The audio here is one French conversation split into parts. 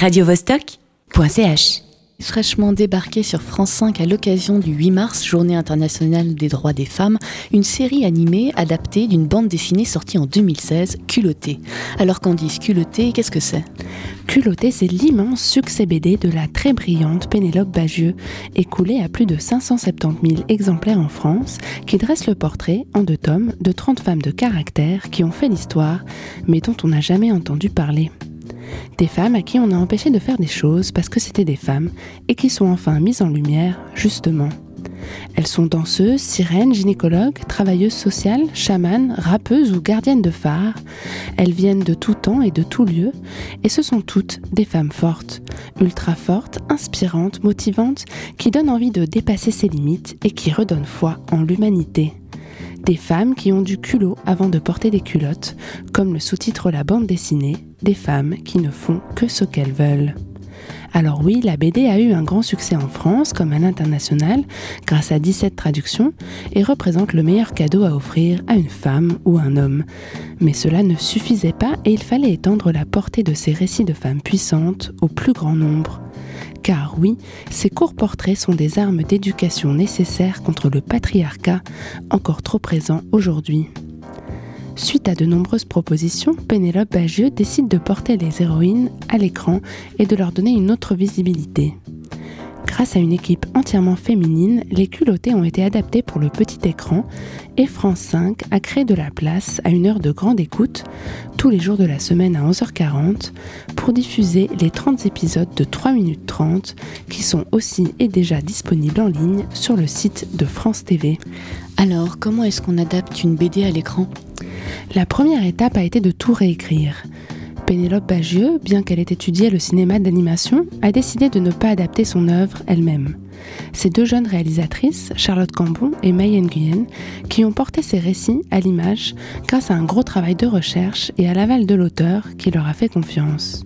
radiovostok.ch Fraîchement débarqué sur France 5 à l'occasion du 8 mars, Journée internationale des droits des femmes, une série animée adaptée d'une bande dessinée sortie en 2016, Culotté. Alors qu'on dit Culotté, qu'est-ce que c'est? Culotté, c'est l'immense succès BD de la très brillante Pénélope Bagieux, écoulé à plus de 570 000 exemplaires en France, qui dresse le portrait, en deux tomes, de 30 femmes de caractère qui ont fait l'histoire, mais dont on n'a jamais entendu parler. Des femmes à qui on a empêché de faire des choses parce que c'était des femmes et qui sont enfin mises en lumière, justement. Elles sont danseuses, sirènes, gynécologues, travailleuses sociales, chamanes, rappeuses ou gardiennes de phare. Elles viennent de tout temps et de tout lieu, et ce sont toutes des femmes fortes, ultra fortes, inspirantes, motivantes, qui donnent envie de dépasser ses limites et qui redonnent foi en l'humanité. Des femmes qui ont du culot avant de porter des culottes, comme le sous-titre la bande dessinée, des femmes qui ne font que ce qu'elles veulent. Alors oui, la BD a eu un grand succès en France comme à l'international grâce à 17 traductions et représente le meilleur cadeau à offrir à une femme ou un homme. Mais cela ne suffisait pas et il fallait étendre la portée de ces récits de femmes puissantes au plus grand nombre. Car oui, ces courts portraits sont des armes d'éducation nécessaires contre le patriarcat encore trop présent aujourd'hui. Suite à de nombreuses propositions, Pénélope Bagieux décide de porter les héroïnes à l'écran et de leur donner une autre visibilité. Grâce à une équipe entièrement féminine, les culottés ont été adaptés pour le petit écran et France 5 a créé de la place à une heure de grande écoute, tous les jours de la semaine à 11h40, pour diffuser les 30 épisodes de 3 minutes 30 qui sont aussi et déjà disponibles en ligne sur le site de France TV. Alors, comment est-ce qu'on adapte une BD à l'écran? La première étape a été de tout réécrire. Pénélope Bagieux, bien qu'elle ait étudié le cinéma d'animation, a décidé de ne pas adapter son œuvre elle-même. Ces deux jeunes réalisatrices, Charlotte Cambon et May Nguyen, qui ont porté ces récits à l'image grâce à un gros travail de recherche et à l'aval de l'auteur qui leur a fait confiance.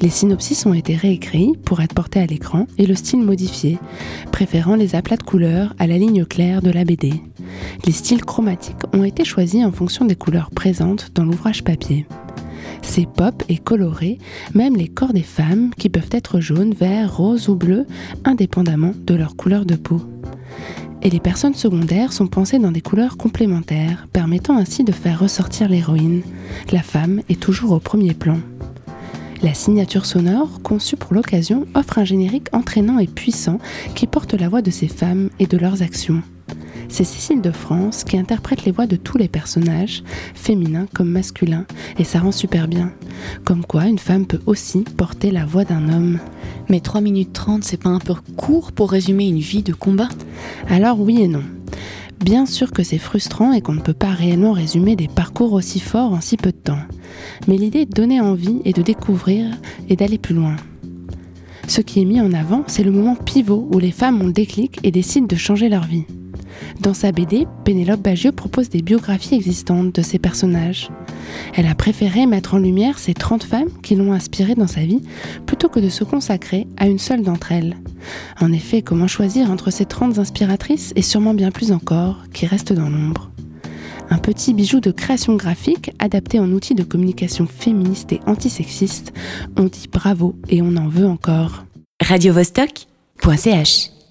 Les synopsis ont été réécrits pour être portés à l'écran et le style modifié, préférant les aplats de couleurs à la ligne claire de la BD. Les styles chromatiques ont été choisis en fonction des couleurs présentes dans l'ouvrage papier. C'est pop et coloré, même les corps des femmes qui peuvent être jaunes, verts, roses ou bleus, indépendamment de leur couleur de peau. Et les personnes secondaires sont pensées dans des couleurs complémentaires, permettant ainsi de faire ressortir l'héroïne. La femme est toujours au premier plan. La signature sonore, conçue pour l'occasion, offre un générique entraînant et puissant qui porte la voix de ces femmes et de leurs actions. C'est Cécile de France qui interprète les voix de tous les personnages, féminins comme masculins, et ça rend super bien. Comme quoi, une femme peut aussi porter la voix d'un homme. Mais 3 minutes 30, c'est pas un peu court pour résumer une vie de combat? Alors oui et non. Bien sûr que c'est frustrant et qu'on ne peut pas réellement résumer des parcours aussi forts en si peu de temps. Mais l'idée est de donner envie et de découvrir et d'aller plus loin. Ce qui est mis en avant, c'est le moment pivot où les femmes ont le déclic et décident de changer leur vie. Dans sa BD, Pénélope Bagieux propose des biographies existantes de ses personnages. Elle a préféré mettre en lumière ces 30 femmes qui l'ont inspirée dans sa vie plutôt que de se consacrer à une seule d'entre elles. En effet, comment choisir entre ces 30 inspiratrices et sûrement bien plus encore qui restent dans l'ombre un petit bijou de création graphique adapté en outil de communication féministe et antisexiste. On dit bravo et on en veut encore. radiovostok.ch